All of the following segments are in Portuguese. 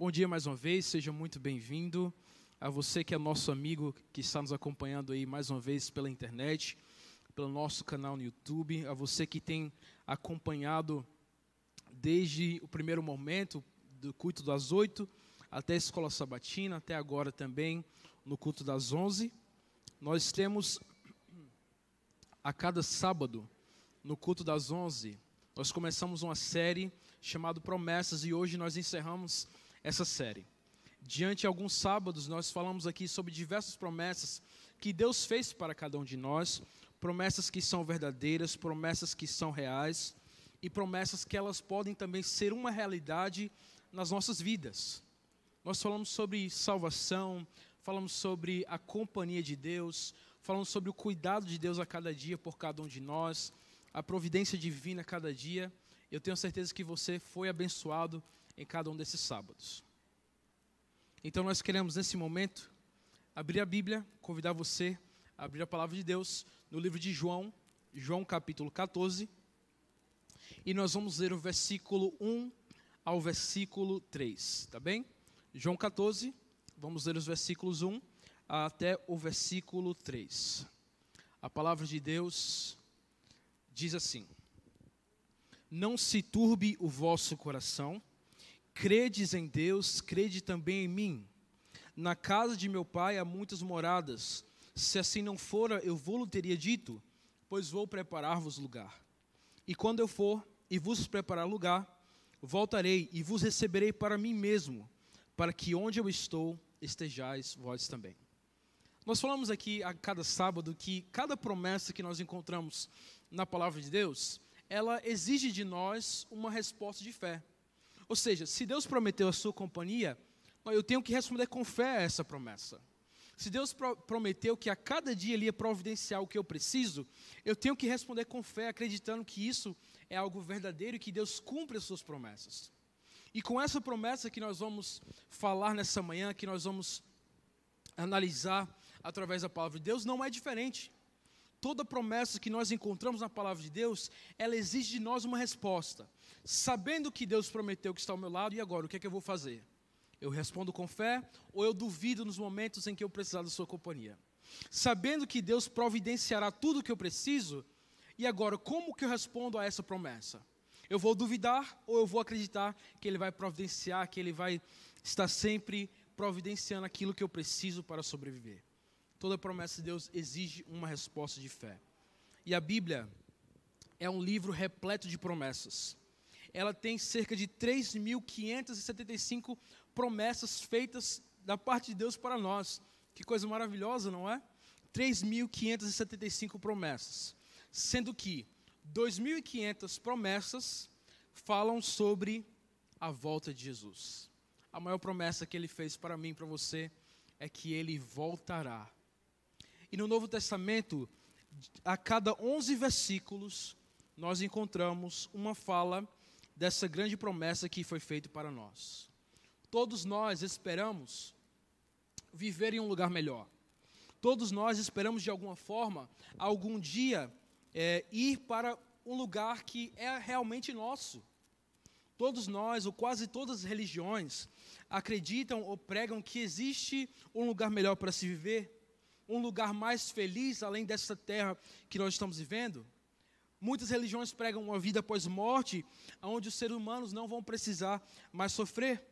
Bom dia mais uma vez, seja muito bem-vindo. A você que é nosso amigo, que está nos acompanhando aí mais uma vez pela internet, pelo nosso canal no YouTube, a você que tem acompanhado desde o primeiro momento do culto das oito até a escola sabatina, até agora também no culto das onze. Nós temos a cada sábado, no culto das onze, nós começamos uma série chamada Promessas e hoje nós encerramos essa série. Diante de alguns sábados, nós falamos aqui sobre diversas promessas que Deus fez para cada um de nós, promessas que são verdadeiras, promessas que são reais e promessas que elas podem também ser uma realidade nas nossas vidas. Nós falamos sobre salvação, falamos sobre a companhia de Deus, falamos sobre o cuidado de Deus a cada dia por cada um de nós, a providência divina a cada dia. Eu tenho certeza que você foi abençoado em cada um desses sábados. Então nós queremos nesse momento abrir a Bíblia, convidar você a abrir a palavra de Deus no livro de João, João capítulo 14, e nós vamos ler o versículo 1 ao versículo 3, tá bem? João 14, vamos ler os versículos 1 até o versículo 3. A palavra de Deus diz assim: Não se turbe o vosso coração, Credes em Deus, crede também em mim. Na casa de meu pai há muitas moradas. Se assim não fora, eu vou-lo teria dito, pois vou preparar-vos lugar. E quando eu for e vos preparar lugar, voltarei e vos receberei para mim mesmo, para que onde eu estou estejais vós também. Nós falamos aqui a cada sábado que cada promessa que nós encontramos na palavra de Deus, ela exige de nós uma resposta de fé. Ou seja, se Deus prometeu a sua companhia, eu tenho que responder com fé a essa promessa. Se Deus pro prometeu que a cada dia Ele ia providenciar o que eu preciso, eu tenho que responder com fé, acreditando que isso é algo verdadeiro e que Deus cumpre as suas promessas. E com essa promessa que nós vamos falar nessa manhã, que nós vamos analisar através da palavra de Deus, não é diferente. Toda promessa que nós encontramos na palavra de Deus, ela exige de nós uma resposta sabendo que Deus prometeu que está ao meu lado, e agora, o que é que eu vou fazer? Eu respondo com fé ou eu duvido nos momentos em que eu precisar da sua companhia? Sabendo que Deus providenciará tudo o que eu preciso, e agora, como que eu respondo a essa promessa? Eu vou duvidar ou eu vou acreditar que Ele vai providenciar, que Ele vai estar sempre providenciando aquilo que eu preciso para sobreviver? Toda promessa de Deus exige uma resposta de fé. E a Bíblia é um livro repleto de promessas ela tem cerca de 3.575 promessas feitas da parte de Deus para nós. Que coisa maravilhosa, não é? 3.575 promessas. Sendo que 2.500 promessas falam sobre a volta de Jesus. A maior promessa que ele fez para mim e para você é que ele voltará. E no Novo Testamento, a cada 11 versículos, nós encontramos uma fala dessa grande promessa que foi feita para nós. Todos nós esperamos viver em um lugar melhor. Todos nós esperamos, de alguma forma, algum dia é, ir para um lugar que é realmente nosso. Todos nós, ou quase todas as religiões, acreditam ou pregam que existe um lugar melhor para se viver, um lugar mais feliz além dessa terra que nós estamos vivendo. Muitas religiões pregam uma vida após morte, onde os seres humanos não vão precisar mais sofrer.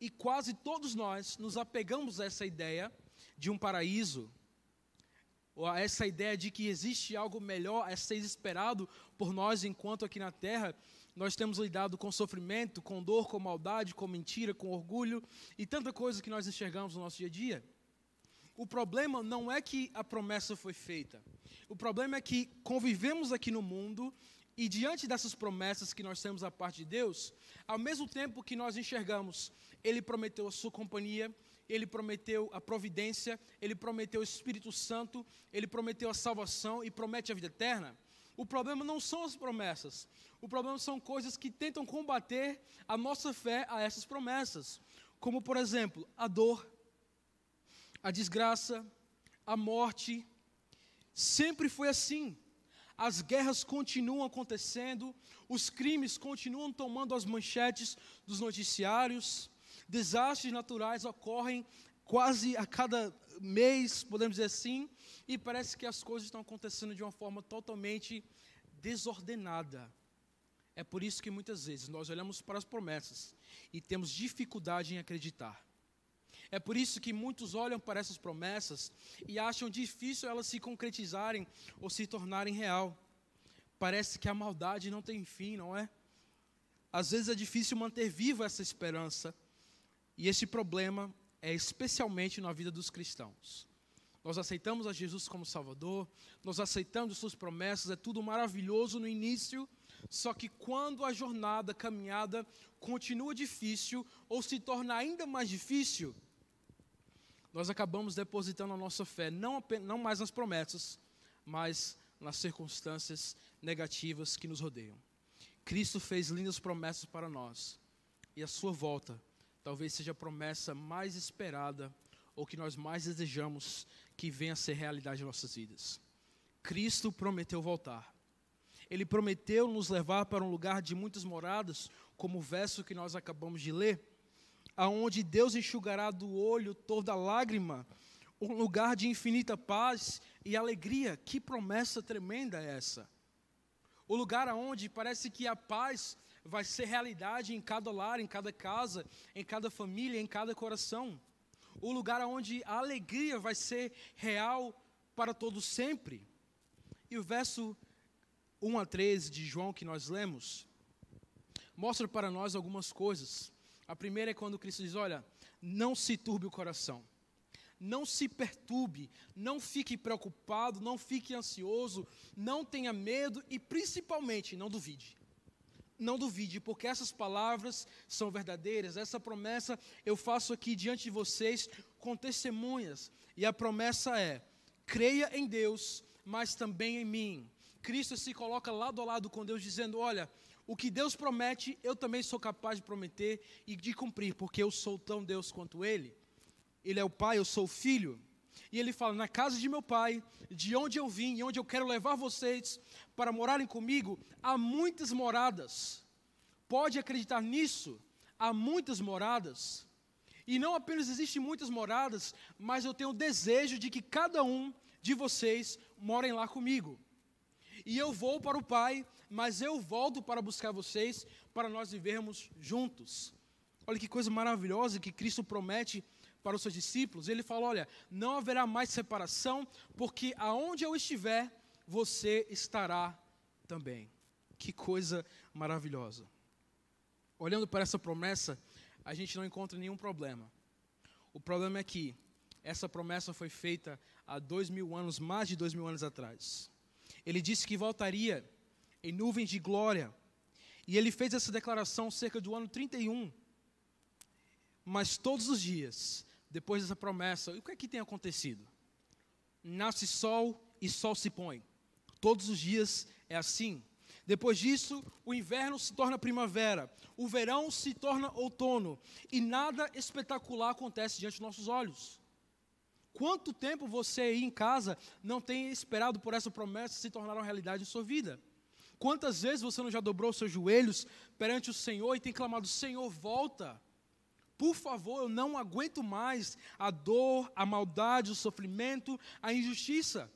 E quase todos nós nos apegamos a essa ideia de um paraíso, ou a essa ideia de que existe algo melhor a ser esperado por nós, enquanto aqui na terra nós temos lidado com sofrimento, com dor, com maldade, com mentira, com orgulho e tanta coisa que nós enxergamos no nosso dia a dia. O problema não é que a promessa foi feita. O problema é que convivemos aqui no mundo e diante dessas promessas que nós temos da parte de Deus, ao mesmo tempo que nós enxergamos, Ele prometeu a sua companhia, Ele prometeu a providência, Ele prometeu o Espírito Santo, Ele prometeu a salvação e promete a vida eterna. O problema não são as promessas, o problema são coisas que tentam combater a nossa fé a essas promessas, como por exemplo, a dor, a desgraça, a morte. Sempre foi assim. As guerras continuam acontecendo, os crimes continuam tomando as manchetes dos noticiários. Desastres naturais ocorrem quase a cada mês, podemos dizer assim, e parece que as coisas estão acontecendo de uma forma totalmente desordenada. É por isso que muitas vezes nós olhamos para as promessas e temos dificuldade em acreditar. É por isso que muitos olham para essas promessas e acham difícil elas se concretizarem ou se tornarem real. Parece que a maldade não tem fim, não é? Às vezes é difícil manter viva essa esperança, e esse problema é especialmente na vida dos cristãos. Nós aceitamos a Jesus como Salvador, nós aceitamos suas promessas, é tudo maravilhoso no início, só que quando a jornada, a caminhada continua difícil ou se torna ainda mais difícil, nós acabamos depositando a nossa fé não, apenas, não mais nas promessas, mas nas circunstâncias negativas que nos rodeiam. Cristo fez lindas promessas para nós, e a sua volta talvez seja a promessa mais esperada ou que nós mais desejamos que venha a ser realidade em nossas vidas. Cristo prometeu voltar. Ele prometeu nos levar para um lugar de muitas moradas, como o verso que nós acabamos de ler aonde Deus enxugará do olho toda lágrima, um lugar de infinita paz e alegria. Que promessa tremenda é essa? O lugar aonde parece que a paz vai ser realidade em cada lar, em cada casa, em cada família, em cada coração. O lugar aonde a alegria vai ser real para todos sempre. E o verso 1 a 13 de João que nós lemos mostra para nós algumas coisas a primeira é quando Cristo diz: Olha, não se turbe o coração, não se perturbe, não fique preocupado, não fique ansioso, não tenha medo e principalmente não duvide. Não duvide, porque essas palavras são verdadeiras, essa promessa eu faço aqui diante de vocês com testemunhas, e a promessa é: creia em Deus, mas também em mim. Cristo se coloca lado a lado com Deus, dizendo: Olha, o que Deus promete, eu também sou capaz de prometer e de cumprir, porque eu sou tão Deus quanto Ele. Ele é o Pai, eu sou o Filho. E ele fala: Na casa de meu Pai, de onde eu vim e onde eu quero levar vocês para morarem comigo, há muitas moradas. Pode acreditar nisso? Há muitas moradas. E não apenas existem muitas moradas, mas eu tenho o desejo de que cada um de vocês morem lá comigo. E eu vou para o Pai, mas eu volto para buscar vocês, para nós vivermos juntos. Olha que coisa maravilhosa que Cristo promete para os seus discípulos. Ele fala: Olha, não haverá mais separação, porque aonde eu estiver, você estará também. Que coisa maravilhosa. Olhando para essa promessa, a gente não encontra nenhum problema. O problema é que essa promessa foi feita há dois mil anos, mais de dois mil anos atrás. Ele disse que voltaria em nuvens de glória. E ele fez essa declaração cerca do ano 31. Mas todos os dias, depois dessa promessa, o que é que tem acontecido? Nasce sol e sol se põe. Todos os dias é assim. Depois disso, o inverno se torna primavera, o verão se torna outono, e nada espetacular acontece diante dos nossos olhos. Quanto tempo você aí em casa não tem esperado por essa promessa se tornar uma realidade em sua vida? Quantas vezes você não já dobrou seus joelhos perante o Senhor e tem clamado: Senhor, volta. Por favor, eu não aguento mais a dor, a maldade, o sofrimento, a injustiça.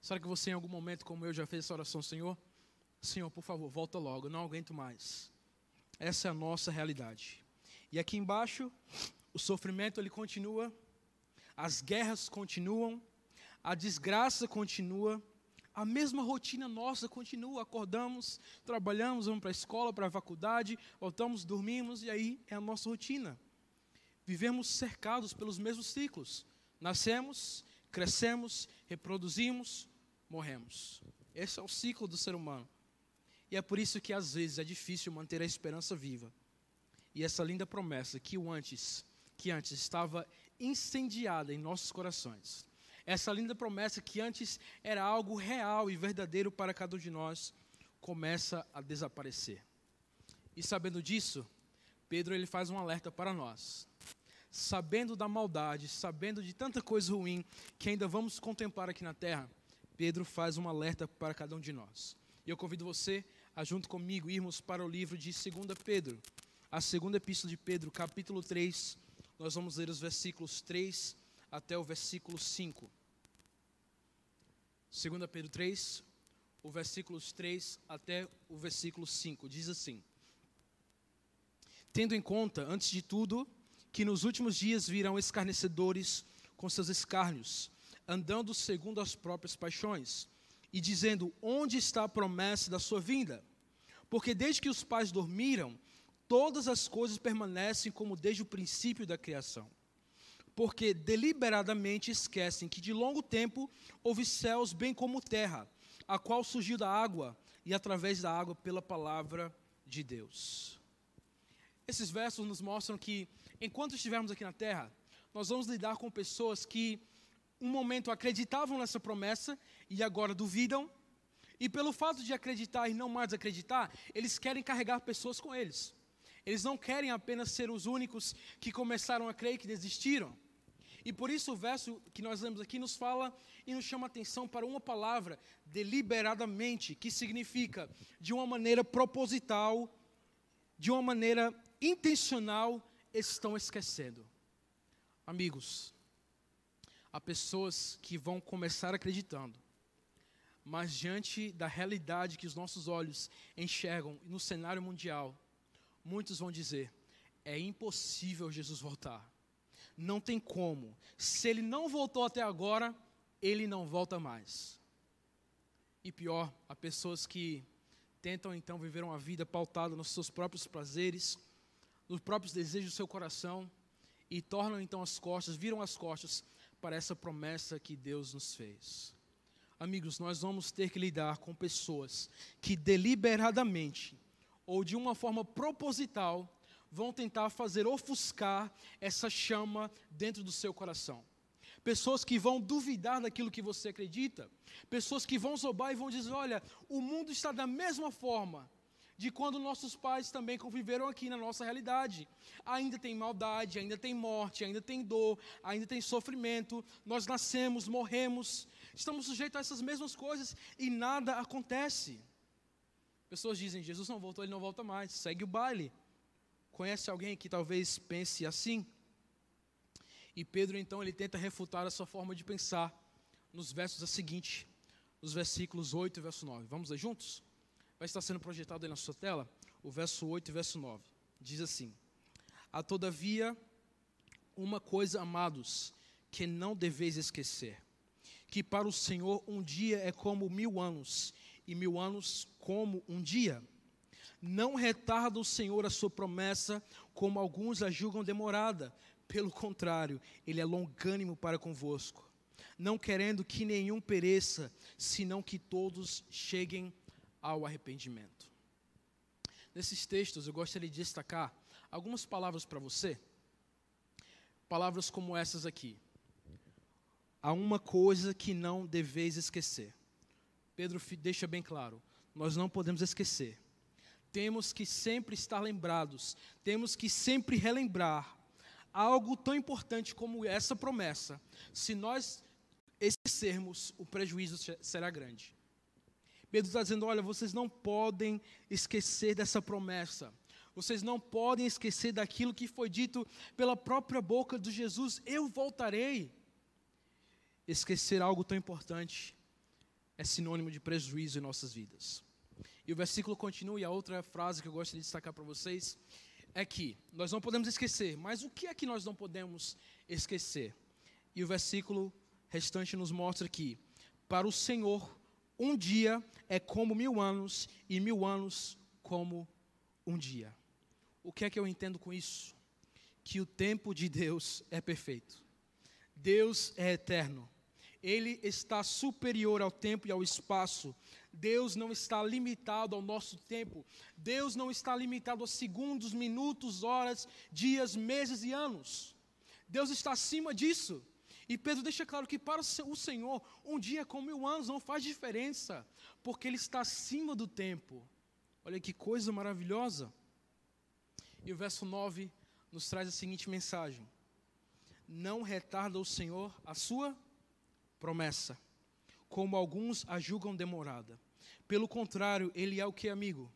Será que você, em algum momento, como eu, já fez essa oração, Senhor? Senhor, por favor, volta logo, eu não aguento mais. Essa é a nossa realidade. E aqui embaixo, o sofrimento ele continua as guerras continuam, a desgraça continua, a mesma rotina nossa continua. Acordamos, trabalhamos, vamos para a escola, para a faculdade, voltamos, dormimos e aí é a nossa rotina. Vivemos cercados pelos mesmos ciclos. Nascemos, crescemos, reproduzimos, morremos. Esse é o ciclo do ser humano. E é por isso que às vezes é difícil manter a esperança viva. E essa linda promessa que o antes, que antes estava incendiada em nossos corações. Essa linda promessa que antes era algo real e verdadeiro para cada um de nós começa a desaparecer. E sabendo disso, Pedro ele faz um alerta para nós. Sabendo da maldade, sabendo de tanta coisa ruim que ainda vamos contemplar aqui na terra, Pedro faz um alerta para cada um de nós. E eu convido você a junto comigo irmos para o livro de 2 Pedro. a segunda epístola de Pedro, capítulo 3. Nós vamos ler os versículos 3 até o versículo 5. 2 Pedro 3, o versículos 3 até o versículo 5. Diz assim: Tendo em conta, antes de tudo, que nos últimos dias virão escarnecedores com seus escárnios, andando segundo as próprias paixões, e dizendo: Onde está a promessa da sua vinda? Porque desde que os pais dormiram, todas as coisas permanecem como desde o princípio da criação. Porque deliberadamente esquecem que de longo tempo houve céus bem como terra, a qual surgiu da água e através da água pela palavra de Deus. Esses versos nos mostram que enquanto estivermos aqui na terra, nós vamos lidar com pessoas que um momento acreditavam nessa promessa e agora duvidam, e pelo fato de acreditar e não mais acreditar, eles querem carregar pessoas com eles. Eles não querem apenas ser os únicos que começaram a crer que desistiram. E por isso o verso que nós lemos aqui nos fala e nos chama atenção para uma palavra, deliberadamente, que significa de uma maneira proposital, de uma maneira intencional, estão esquecendo. Amigos, há pessoas que vão começar acreditando, mas diante da realidade que os nossos olhos enxergam no cenário mundial, muitos vão dizer: é impossível Jesus voltar. Não tem como. Se ele não voltou até agora, ele não volta mais. E pior, há pessoas que tentam então viver uma vida pautada nos seus próprios prazeres, nos próprios desejos do seu coração, e tornam então as costas, viram as costas para essa promessa que Deus nos fez. Amigos, nós vamos ter que lidar com pessoas que deliberadamente ou de uma forma proposital vão tentar fazer ofuscar essa chama dentro do seu coração. Pessoas que vão duvidar daquilo que você acredita, pessoas que vão zombar e vão dizer: olha, o mundo está da mesma forma de quando nossos pais também conviveram aqui na nossa realidade. Ainda tem maldade, ainda tem morte, ainda tem dor, ainda tem sofrimento. Nós nascemos, morremos, estamos sujeitos a essas mesmas coisas e nada acontece. Pessoas dizem: Jesus não voltou, ele não volta mais, segue o baile. Conhece alguém que talvez pense assim? E Pedro então ele tenta refutar essa forma de pensar nos versos a seguinte, nos versículos 8 e verso 9. Vamos ler juntos? Vai estar sendo projetado aí na sua tela, o verso 8 e verso 9. Diz assim: Há todavia uma coisa, amados, que não deveis esquecer: que para o Senhor um dia é como mil anos, e mil anos como um dia. Não retarda o Senhor a sua promessa, como alguns a julgam demorada. Pelo contrário, Ele é longânimo para convosco, não querendo que nenhum pereça, senão que todos cheguem ao arrependimento. Nesses textos, eu gostaria de destacar algumas palavras para você. Palavras como essas aqui. Há uma coisa que não deveis esquecer. Pedro deixa bem claro: nós não podemos esquecer. Temos que sempre estar lembrados, temos que sempre relembrar algo tão importante como essa promessa. Se nós esquecermos, o prejuízo será grande. Pedro está dizendo: olha, vocês não podem esquecer dessa promessa. Vocês não podem esquecer daquilo que foi dito pela própria boca de Jesus: Eu voltarei. Esquecer algo tão importante é sinônimo de prejuízo em nossas vidas. E o versículo continua, e a outra frase que eu gostaria de destacar para vocês é que nós não podemos esquecer, mas o que é que nós não podemos esquecer? E o versículo restante nos mostra que, para o Senhor, um dia é como mil anos, e mil anos como um dia. O que é que eu entendo com isso? Que o tempo de Deus é perfeito. Deus é eterno. Ele está superior ao tempo e ao espaço. Deus não está limitado ao nosso tempo. Deus não está limitado a segundos, minutos, horas, dias, meses e anos. Deus está acima disso. E Pedro deixa claro que para o Senhor, um dia com mil anos não faz diferença, porque Ele está acima do tempo. Olha que coisa maravilhosa. E o verso 9 nos traz a seguinte mensagem: Não retarda o Senhor a sua promessa, como alguns a julgam demorada. Pelo contrário, Ele é o que, amigo?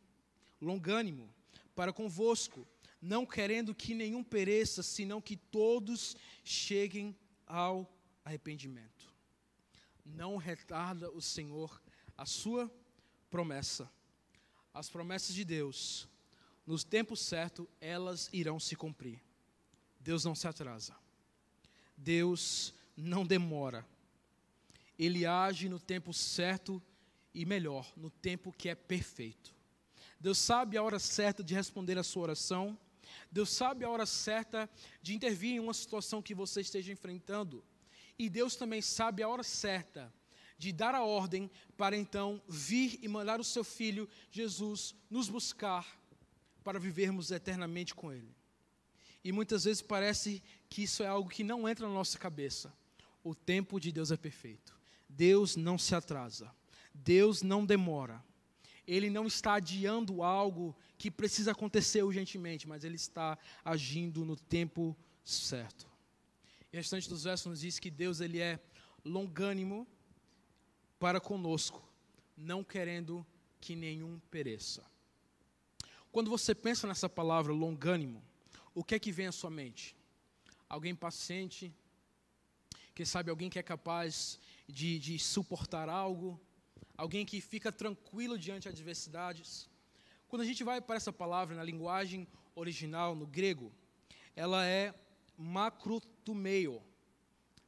Longânimo para convosco, não querendo que nenhum pereça, senão que todos cheguem ao arrependimento. Não retarda o Senhor a sua promessa. As promessas de Deus, no tempo certo, elas irão se cumprir. Deus não se atrasa. Deus não demora. Ele age no tempo certo e melhor, no tempo que é perfeito. Deus sabe a hora certa de responder a sua oração. Deus sabe a hora certa de intervir em uma situação que você esteja enfrentando. E Deus também sabe a hora certa de dar a ordem para então vir e mandar o seu filho Jesus nos buscar para vivermos eternamente com ele. E muitas vezes parece que isso é algo que não entra na nossa cabeça. O tempo de Deus é perfeito. Deus não se atrasa. Deus não demora. Ele não está adiando algo que precisa acontecer urgentemente, mas ele está agindo no tempo certo. E o restante dos versos nos diz que Deus ele é longânimo para conosco, não querendo que nenhum pereça. Quando você pensa nessa palavra longânimo, o que é que vem à sua mente? Alguém paciente? Quem sabe alguém que é capaz de, de suportar algo? Alguém que fica tranquilo diante de adversidades? Quando a gente vai para essa palavra na linguagem original, no grego, ela é macrotumeio.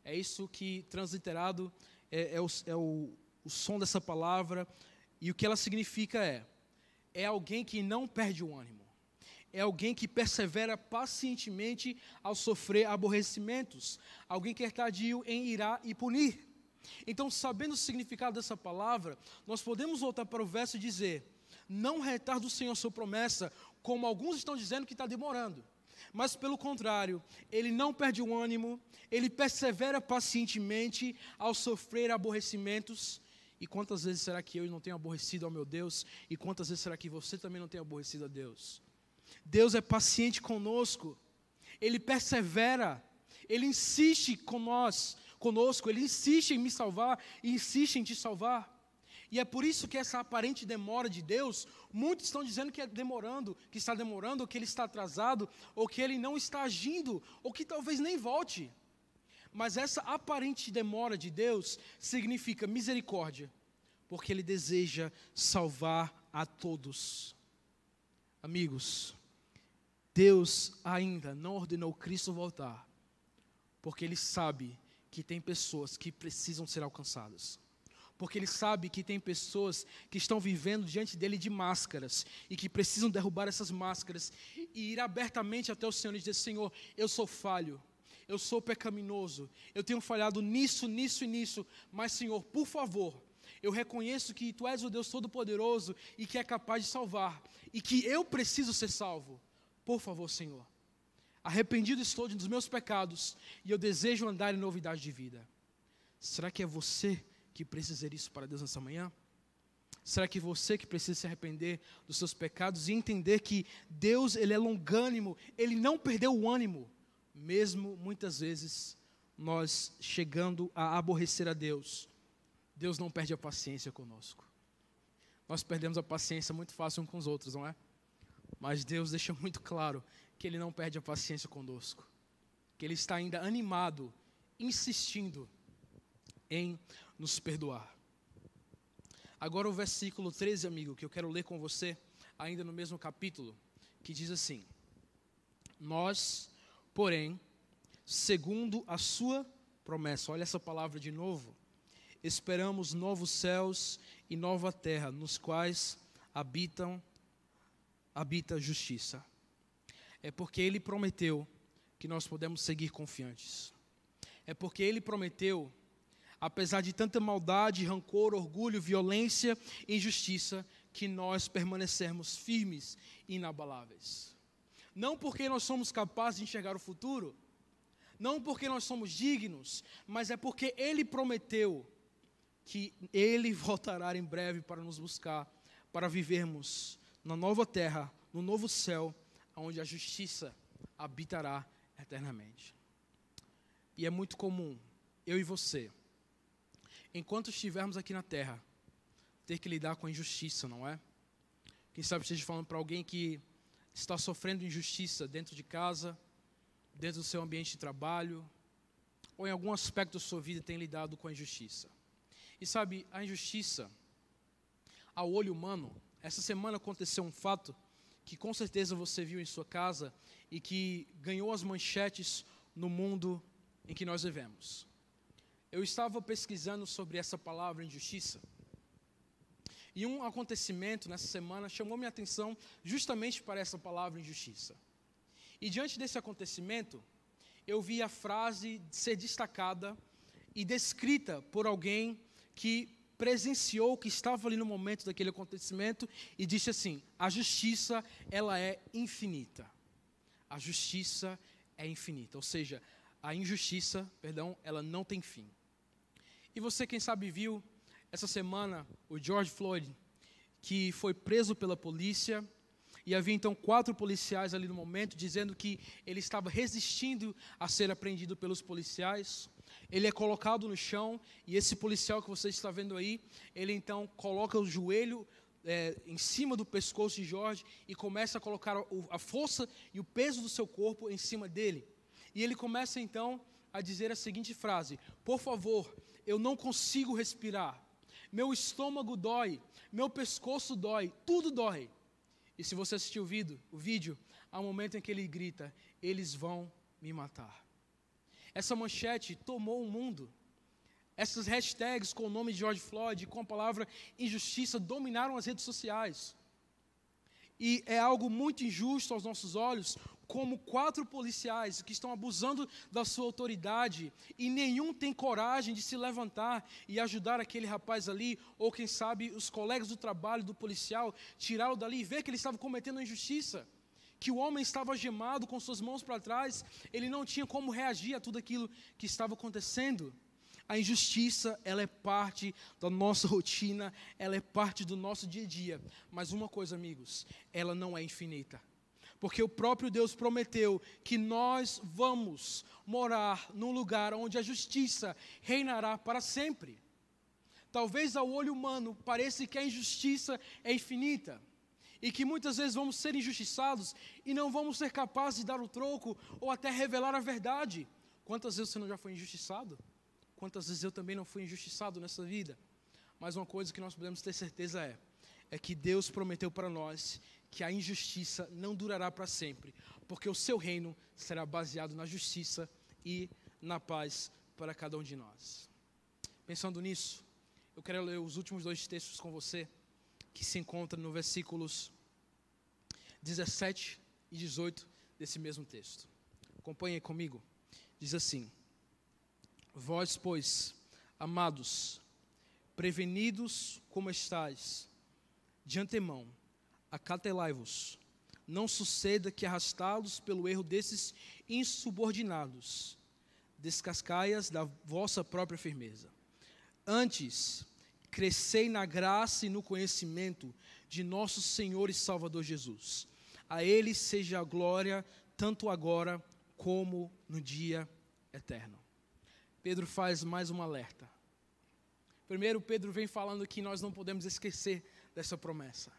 É isso que, transliterado, é, é, o, é o, o som dessa palavra. E o que ela significa é: é alguém que não perde o ânimo. É alguém que persevera pacientemente ao sofrer aborrecimentos. Alguém que é tardio em irá e punir. Então, sabendo o significado dessa palavra, nós podemos voltar para o verso e dizer: Não retarda o Senhor sua promessa, como alguns estão dizendo que está demorando. Mas, pelo contrário, ele não perde o ânimo, ele persevera pacientemente ao sofrer aborrecimentos. E quantas vezes será que eu não tenho aborrecido ao meu Deus? E quantas vezes será que você também não tem aborrecido a Deus? Deus é paciente conosco, ele persevera, ele insiste com nós, conosco, ele insiste em me salvar e insiste em te salvar. E é por isso que essa aparente demora de Deus, muitos estão dizendo que é demorando, que está demorando, ou que ele está atrasado, ou que ele não está agindo, ou que talvez nem volte. Mas essa aparente demora de Deus significa misericórdia, porque ele deseja salvar a todos. Amigos, Deus ainda não ordenou Cristo voltar, porque ele sabe que tem pessoas que precisam ser alcançadas. Porque ele sabe que tem pessoas que estão vivendo diante dele de máscaras e que precisam derrubar essas máscaras e ir abertamente até o Senhor e dizer: Senhor, eu sou falho, eu sou pecaminoso, eu tenho falhado nisso, nisso e nisso, mas Senhor, por favor, eu reconheço que Tu és o Deus Todo-Poderoso e que é capaz de salvar e que eu preciso ser salvo. Por favor, Senhor, Arrependido estou dos meus pecados e eu desejo andar em novidade de vida. Será que é você que precisa dizer isso para Deus nessa manhã? Será que você que precisa se arrepender dos seus pecados e entender que Deus ele é longânimo, ele não perdeu o ânimo, mesmo muitas vezes nós chegando a aborrecer a Deus, Deus não perde a paciência conosco. Nós perdemos a paciência muito fácil uns com os outros, não é? Mas Deus deixa muito claro que Ele não perde a paciência conosco, que Ele está ainda animado, insistindo em nos perdoar. Agora o versículo 13, amigo, que eu quero ler com você, ainda no mesmo capítulo, que diz assim: Nós, porém, segundo a Sua promessa, olha essa palavra de novo, esperamos novos céus e nova terra, nos quais habitam habita a justiça é porque Ele prometeu que nós podemos seguir confiantes. É porque Ele prometeu, apesar de tanta maldade, rancor, orgulho, violência injustiça, que nós permanecermos firmes e inabaláveis. Não porque nós somos capazes de enxergar o futuro, não porque nós somos dignos, mas é porque Ele prometeu que Ele voltará em breve para nos buscar, para vivermos na nova terra, no novo céu onde a justiça habitará eternamente. E é muito comum, eu e você, enquanto estivermos aqui na terra, ter que lidar com a injustiça, não é? Quem sabe esteja falando para alguém que está sofrendo injustiça dentro de casa, dentro do seu ambiente de trabalho, ou em algum aspecto da sua vida tem lidado com a injustiça. E sabe, a injustiça, ao olho humano, essa semana aconteceu um fato que com certeza você viu em sua casa e que ganhou as manchetes no mundo em que nós vivemos. Eu estava pesquisando sobre essa palavra injustiça. E um acontecimento nessa semana chamou minha atenção justamente para essa palavra injustiça. E diante desse acontecimento, eu vi a frase ser destacada e descrita por alguém que presenciou, que estava ali no momento daquele acontecimento e disse assim: a justiça, ela é infinita. A justiça é infinita, ou seja, a injustiça, perdão, ela não tem fim. E você, quem sabe, viu essa semana o George Floyd, que foi preso pela polícia, e havia então quatro policiais ali no momento, dizendo que ele estava resistindo a ser apreendido pelos policiais ele é colocado no chão, e esse policial que você está vendo aí, ele então coloca o joelho é, em cima do pescoço de Jorge e começa a colocar a, força e o peso do seu corpo em cima dele. E ele começa então a dizer a seguinte frase: Por favor, eu não consigo respirar, meu estômago dói, meu pescoço dói, tudo dói. E se você assistiu o vídeo, o vídeo, há um momento em que ele grita: Eles vão me matar. Essa manchete tomou o mundo. Essas hashtags com o nome de George Floyd, com a palavra injustiça, dominaram as redes sociais. E é algo muito injusto aos nossos olhos, como quatro policiais que estão abusando da sua autoridade e nenhum tem coragem de se levantar e ajudar aquele rapaz ali, ou quem sabe os colegas do trabalho do policial, tirá-lo dali e ver que ele estava cometendo injustiça que o homem estava gemado com suas mãos para trás, ele não tinha como reagir a tudo aquilo que estava acontecendo. A injustiça, ela é parte da nossa rotina, ela é parte do nosso dia a dia. Mas uma coisa, amigos, ela não é infinita. Porque o próprio Deus prometeu que nós vamos morar num lugar onde a justiça reinará para sempre. Talvez ao olho humano pareça que a injustiça é infinita e que muitas vezes vamos ser injustiçados e não vamos ser capazes de dar o troco ou até revelar a verdade. Quantas vezes você não já foi injustiçado? Quantas vezes eu também não fui injustiçado nessa vida? Mas uma coisa que nós podemos ter certeza é é que Deus prometeu para nós que a injustiça não durará para sempre, porque o seu reino será baseado na justiça e na paz para cada um de nós. Pensando nisso, eu quero ler os últimos dois textos com você, que se encontram no versículos 17 e 18 desse mesmo texto. Acompanhe comigo. Diz assim: Vós, pois, amados, prevenidos como estáis, de antemão, acatelai-vos. Não suceda que arrastá-los pelo erro desses insubordinados, descascaias da vossa própria firmeza. Antes, crescei na graça e no conhecimento de nosso Senhor e Salvador Jesus. A Ele seja a glória, tanto agora como no dia eterno. Pedro faz mais um alerta. Primeiro, Pedro vem falando que nós não podemos esquecer dessa promessa.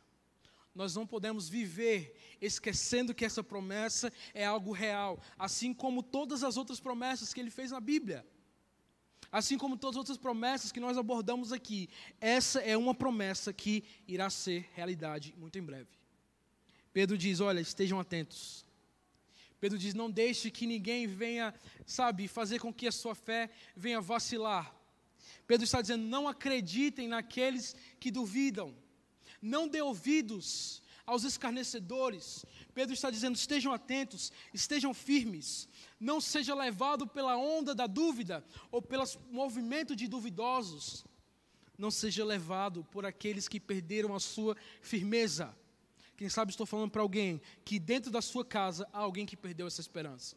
Nós não podemos viver esquecendo que essa promessa é algo real, assim como todas as outras promessas que ele fez na Bíblia. Assim como todas as outras promessas que nós abordamos aqui, essa é uma promessa que irá ser realidade muito em breve. Pedro diz: Olha, estejam atentos. Pedro diz: Não deixe que ninguém venha, sabe, fazer com que a sua fé venha vacilar. Pedro está dizendo: Não acreditem naqueles que duvidam. Não dê ouvidos aos escarnecedores. Pedro está dizendo: estejam atentos, estejam firmes, não seja levado pela onda da dúvida ou pelo movimento de duvidosos. Não seja levado por aqueles que perderam a sua firmeza. Quem sabe estou falando para alguém que dentro da sua casa há alguém que perdeu essa esperança.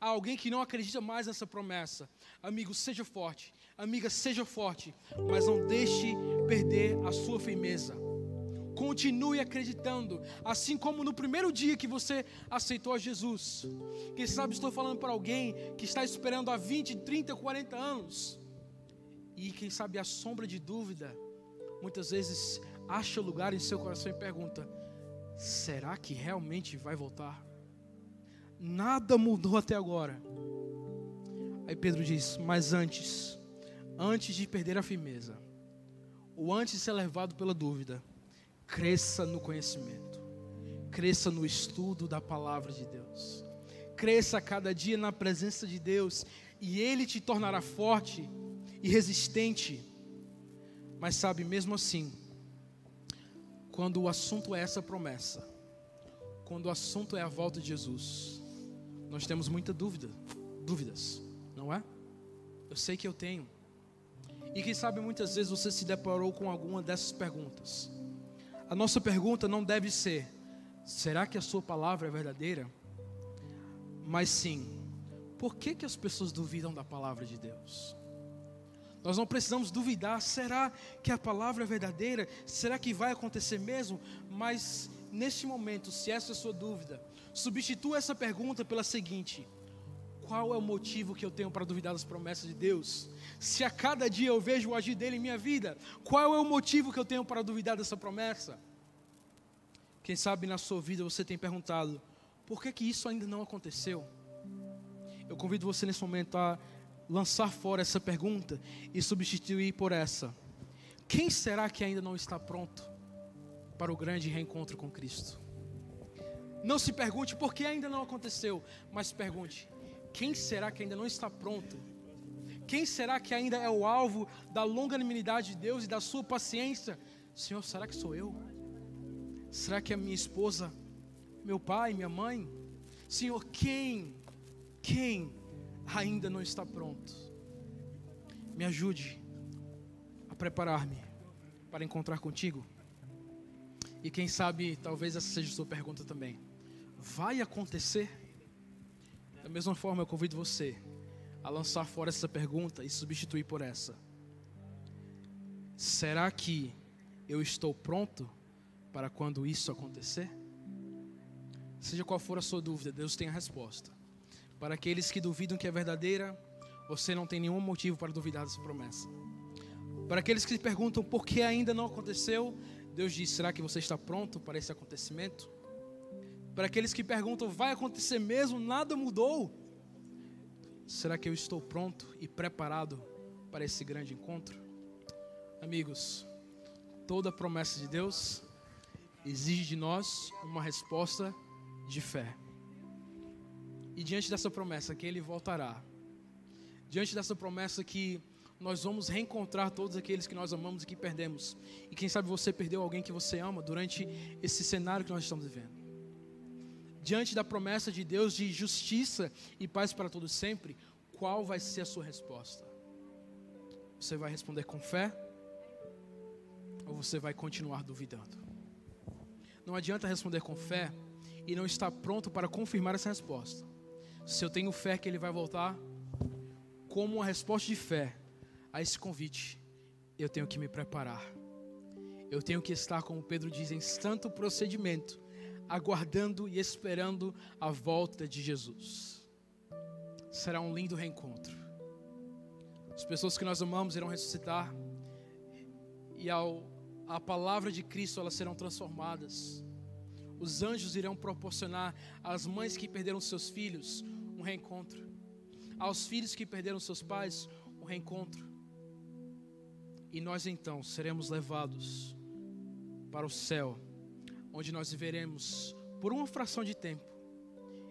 Há alguém que não acredita mais nessa promessa. Amigo, seja forte. Amiga, seja forte. Mas não deixe perder a sua firmeza. Continue acreditando, assim como no primeiro dia que você aceitou a Jesus. Quem sabe estou falando para alguém que está esperando há 20, 30, 40 anos. E quem sabe a sombra de dúvida muitas vezes acha lugar em seu coração e pergunta: será que realmente vai voltar? Nada mudou até agora. Aí Pedro diz: Mas antes, antes de perder a firmeza, ou antes de ser levado pela dúvida, cresça no conhecimento, cresça no estudo da palavra de Deus, cresça cada dia na presença de Deus, e Ele te tornará forte e resistente. Mas sabe, mesmo assim, quando o assunto é essa promessa, quando o assunto é a volta de Jesus, nós temos muita dúvida, dúvidas, não é? Eu sei que eu tenho. E quem sabe muitas vezes você se deparou com alguma dessas perguntas. A nossa pergunta não deve ser: será que a sua palavra é verdadeira? Mas sim, por que, que as pessoas duvidam da palavra de Deus? Nós não precisamos duvidar, será que a palavra é verdadeira? Será que vai acontecer mesmo? Mas neste momento, se essa é a sua dúvida, substitua essa pergunta pela seguinte: qual é o motivo que eu tenho para duvidar das promessas de Deus? Se a cada dia eu vejo o agir dele em minha vida, qual é o motivo que eu tenho para duvidar dessa promessa? Quem sabe na sua vida você tem perguntado: por que que isso ainda não aconteceu? Eu convido você nesse momento a lançar fora essa pergunta e substituir por essa: quem será que ainda não está pronto para o grande reencontro com Cristo? Não se pergunte por que ainda não aconteceu, mas pergunte: quem será que ainda não está pronto? Quem será que ainda é o alvo da longanimidade de Deus e da sua paciência? Senhor, será que sou eu? Será que é minha esposa, meu pai, minha mãe? Senhor, quem, quem ainda não está pronto? Me ajude a preparar-me para encontrar contigo. E quem sabe, talvez essa seja a sua pergunta também. Vai acontecer? Da mesma forma, eu convido você a lançar fora essa pergunta e substituir por essa: Será que eu estou pronto para quando isso acontecer? Seja qual for a sua dúvida, Deus tem a resposta. Para aqueles que duvidam que é verdadeira, você não tem nenhum motivo para duvidar dessa promessa. Para aqueles que se perguntam por que ainda não aconteceu, Deus diz: será que você está pronto para esse acontecimento? Para aqueles que perguntam, vai acontecer mesmo? Nada mudou? Será que eu estou pronto e preparado para esse grande encontro? Amigos, toda promessa de Deus exige de nós uma resposta de fé. E diante dessa promessa que Ele voltará, diante dessa promessa que nós vamos reencontrar todos aqueles que nós amamos e que perdemos, e quem sabe você perdeu alguém que você ama durante esse cenário que nós estamos vivendo diante da promessa de Deus de justiça e paz para todos sempre, qual vai ser a sua resposta? Você vai responder com fé? Ou você vai continuar duvidando? Não adianta responder com fé e não estar pronto para confirmar essa resposta. Se eu tenho fé que ele vai voltar, como uma resposta de fé a esse convite, eu tenho que me preparar. Eu tenho que estar, como Pedro diz, em santo procedimento aguardando e esperando a volta de Jesus. Será um lindo reencontro. As pessoas que nós amamos irão ressuscitar e ao a palavra de Cristo elas serão transformadas. Os anjos irão proporcionar às mães que perderam seus filhos um reencontro, aos filhos que perderam seus pais um reencontro. E nós então seremos levados para o céu onde nós viveremos por uma fração de tempo.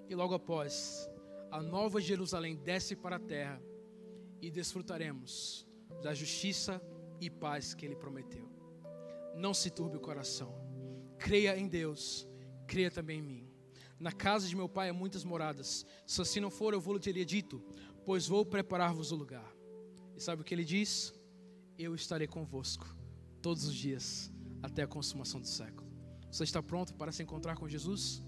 E logo após, a nova Jerusalém desce para a terra e desfrutaremos da justiça e paz que ele prometeu. Não se turbe o coração. Creia em Deus, creia também em mim. Na casa de meu pai há muitas moradas. Se assim não for, eu vou lhe teria dito, pois vou preparar-vos o lugar. E sabe o que ele diz? Eu estarei convosco todos os dias até a consumação do século. Você está pronto para se encontrar com Jesus?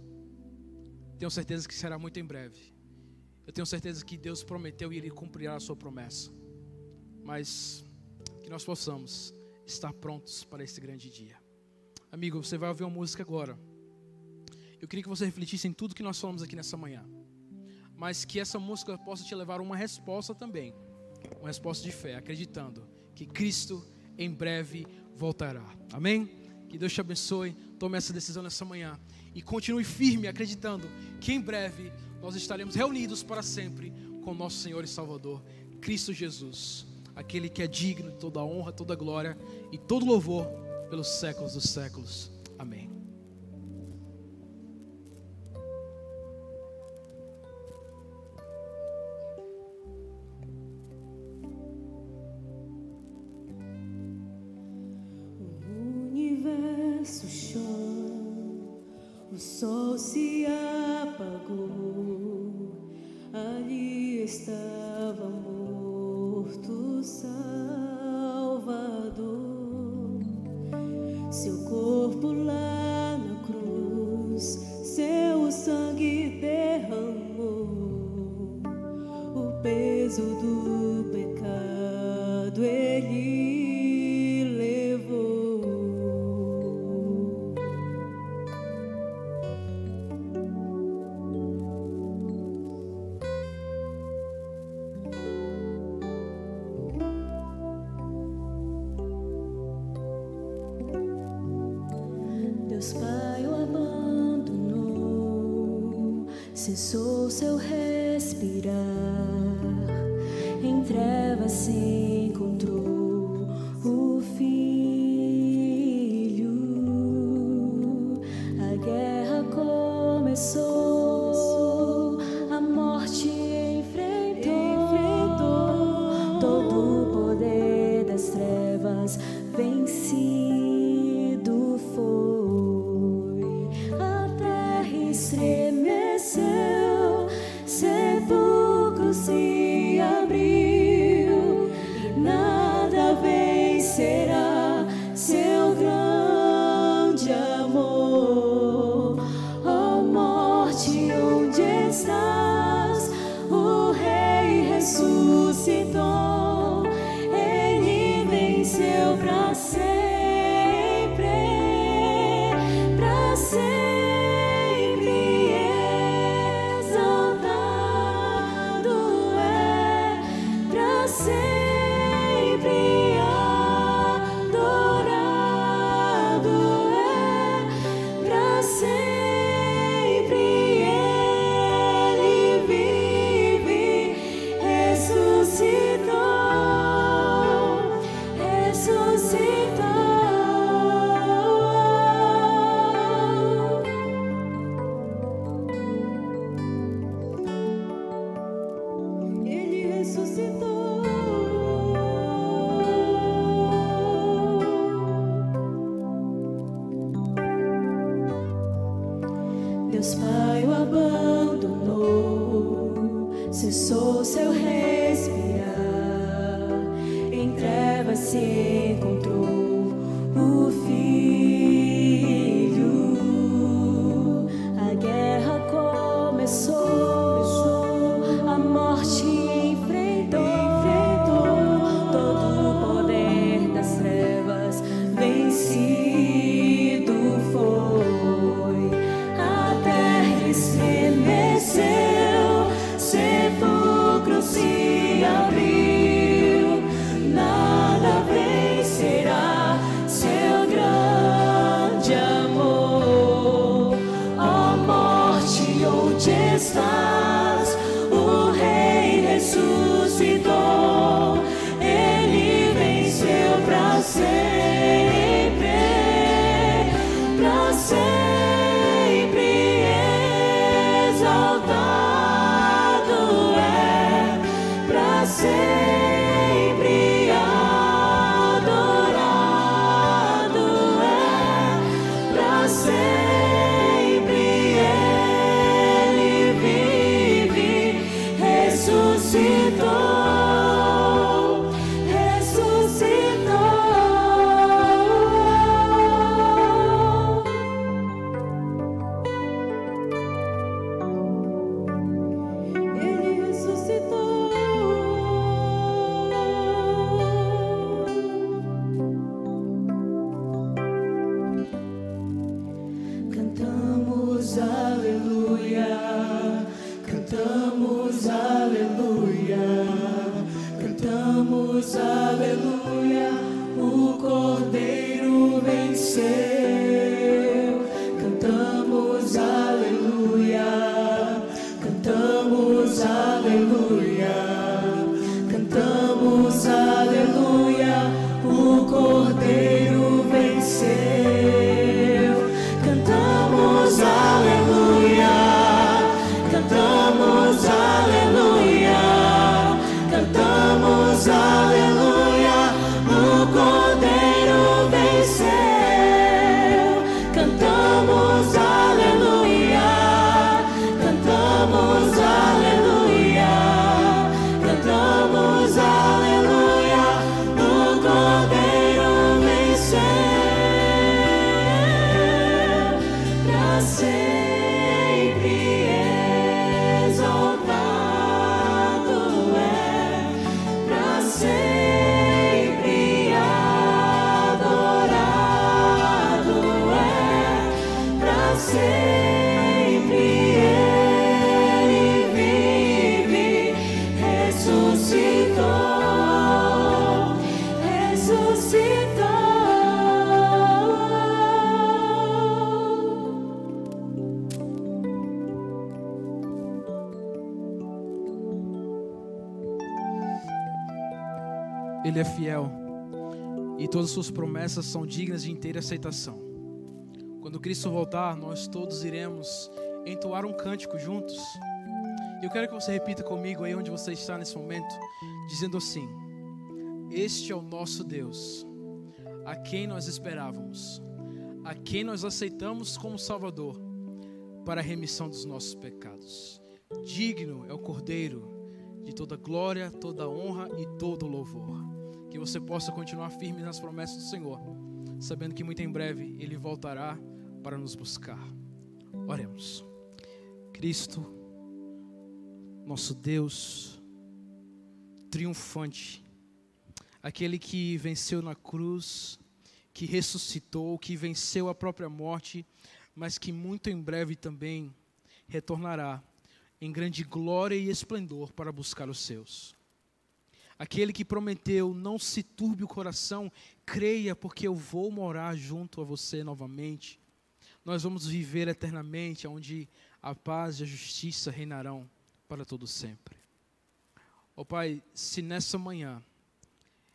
Tenho certeza que será muito em breve. Eu tenho certeza que Deus prometeu e Ele cumprirá a sua promessa. Mas que nós possamos estar prontos para esse grande dia. Amigo, você vai ouvir uma música agora. Eu queria que você refletisse em tudo que nós falamos aqui nessa manhã. Mas que essa música possa te levar a uma resposta também. Uma resposta de fé, acreditando que Cristo em breve voltará. Amém? Que Deus te abençoe. Tome essa decisão nessa manhã. E continue firme, acreditando que em breve nós estaremos reunidos para sempre com nosso Senhor e Salvador, Cristo Jesus, aquele que é digno de toda a honra, toda a glória e todo louvor pelos séculos dos séculos. Amém. cessou seu respirar em trevas Sim. propósito. Ele é fiel e todas as suas promessas são dignas de inteira aceitação. Quando Cristo voltar, nós todos iremos entoar um cântico juntos. Eu quero que você repita comigo aí onde você está nesse momento, dizendo assim: Este é o nosso Deus, a quem nós esperávamos, a quem nós aceitamos como Salvador, para a remissão dos nossos pecados. Digno é o Cordeiro de toda glória, toda honra e todo louvor. Que você possa continuar firme nas promessas do Senhor, sabendo que muito em breve Ele voltará para nos buscar. Oremos. Cristo, nosso Deus, triunfante, aquele que venceu na cruz, que ressuscitou, que venceu a própria morte, mas que muito em breve também retornará em grande glória e esplendor para buscar os seus. Aquele que prometeu, não se turbe o coração, creia, porque eu vou morar junto a você novamente. Nós vamos viver eternamente, onde a paz e a justiça reinarão para todo sempre. Ó oh, Pai, se nessa manhã,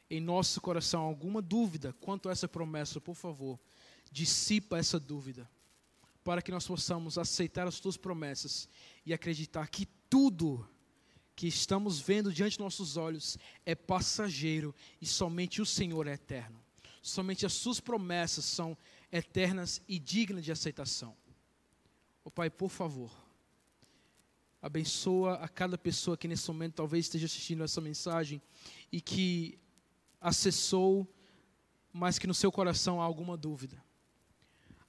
em nosso coração, alguma dúvida quanto a essa promessa, por favor, dissipa essa dúvida para que nós possamos aceitar as tuas promessas e acreditar que tudo que estamos vendo diante de nossos olhos é passageiro e somente o Senhor é eterno. Somente as suas promessas são eternas e dignas de aceitação. Oh, Pai, por favor, abençoa a cada pessoa que nesse momento talvez esteja assistindo essa mensagem e que acessou, mas que no seu coração há alguma dúvida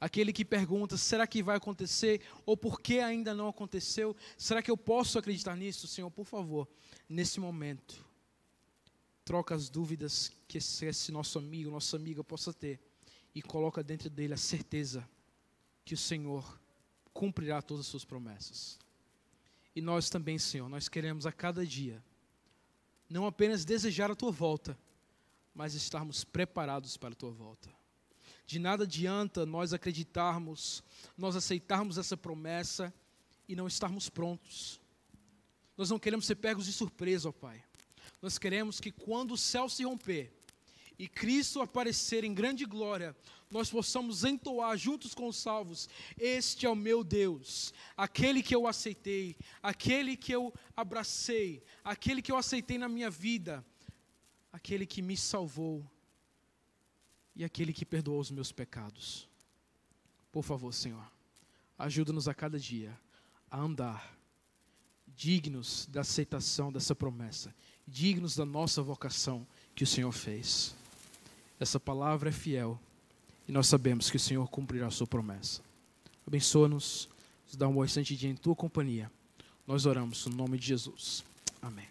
aquele que pergunta: será que vai acontecer? Ou por que ainda não aconteceu? Será que eu posso acreditar nisso? Senhor, por favor, nesse momento, troca as dúvidas que esse nosso amigo, nossa amiga possa ter e coloca dentro dele a certeza que o Senhor cumprirá todas as suas promessas. E nós também, Senhor, nós queremos a cada dia não apenas desejar a tua volta, mas estarmos preparados para a tua volta. De nada adianta nós acreditarmos, nós aceitarmos essa promessa e não estarmos prontos. Nós não queremos ser pegos de surpresa, ó Pai. Nós queremos que quando o céu se romper e Cristo aparecer em grande glória, nós possamos entoar juntos com os salvos: Este é o meu Deus, aquele que eu aceitei, aquele que eu abracei, aquele que eu aceitei na minha vida, aquele que me salvou e aquele que perdoou os meus pecados. Por favor, Senhor, ajuda-nos a cada dia a andar dignos da aceitação dessa promessa, dignos da nossa vocação que o Senhor fez. Essa palavra é fiel e nós sabemos que o Senhor cumprirá a sua promessa. Abençoa-nos, nos dá um bom instante dia em tua companhia. Nós oramos no nome de Jesus. Amém.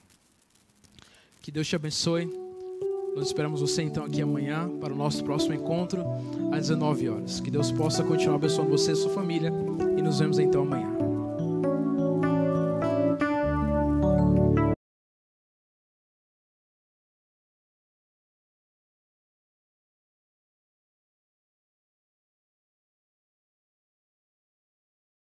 Que Deus te abençoe. Nós esperamos você então aqui amanhã para o nosso próximo encontro às 19 horas. Que Deus possa continuar abençoando você e sua família e nos vemos então amanhã.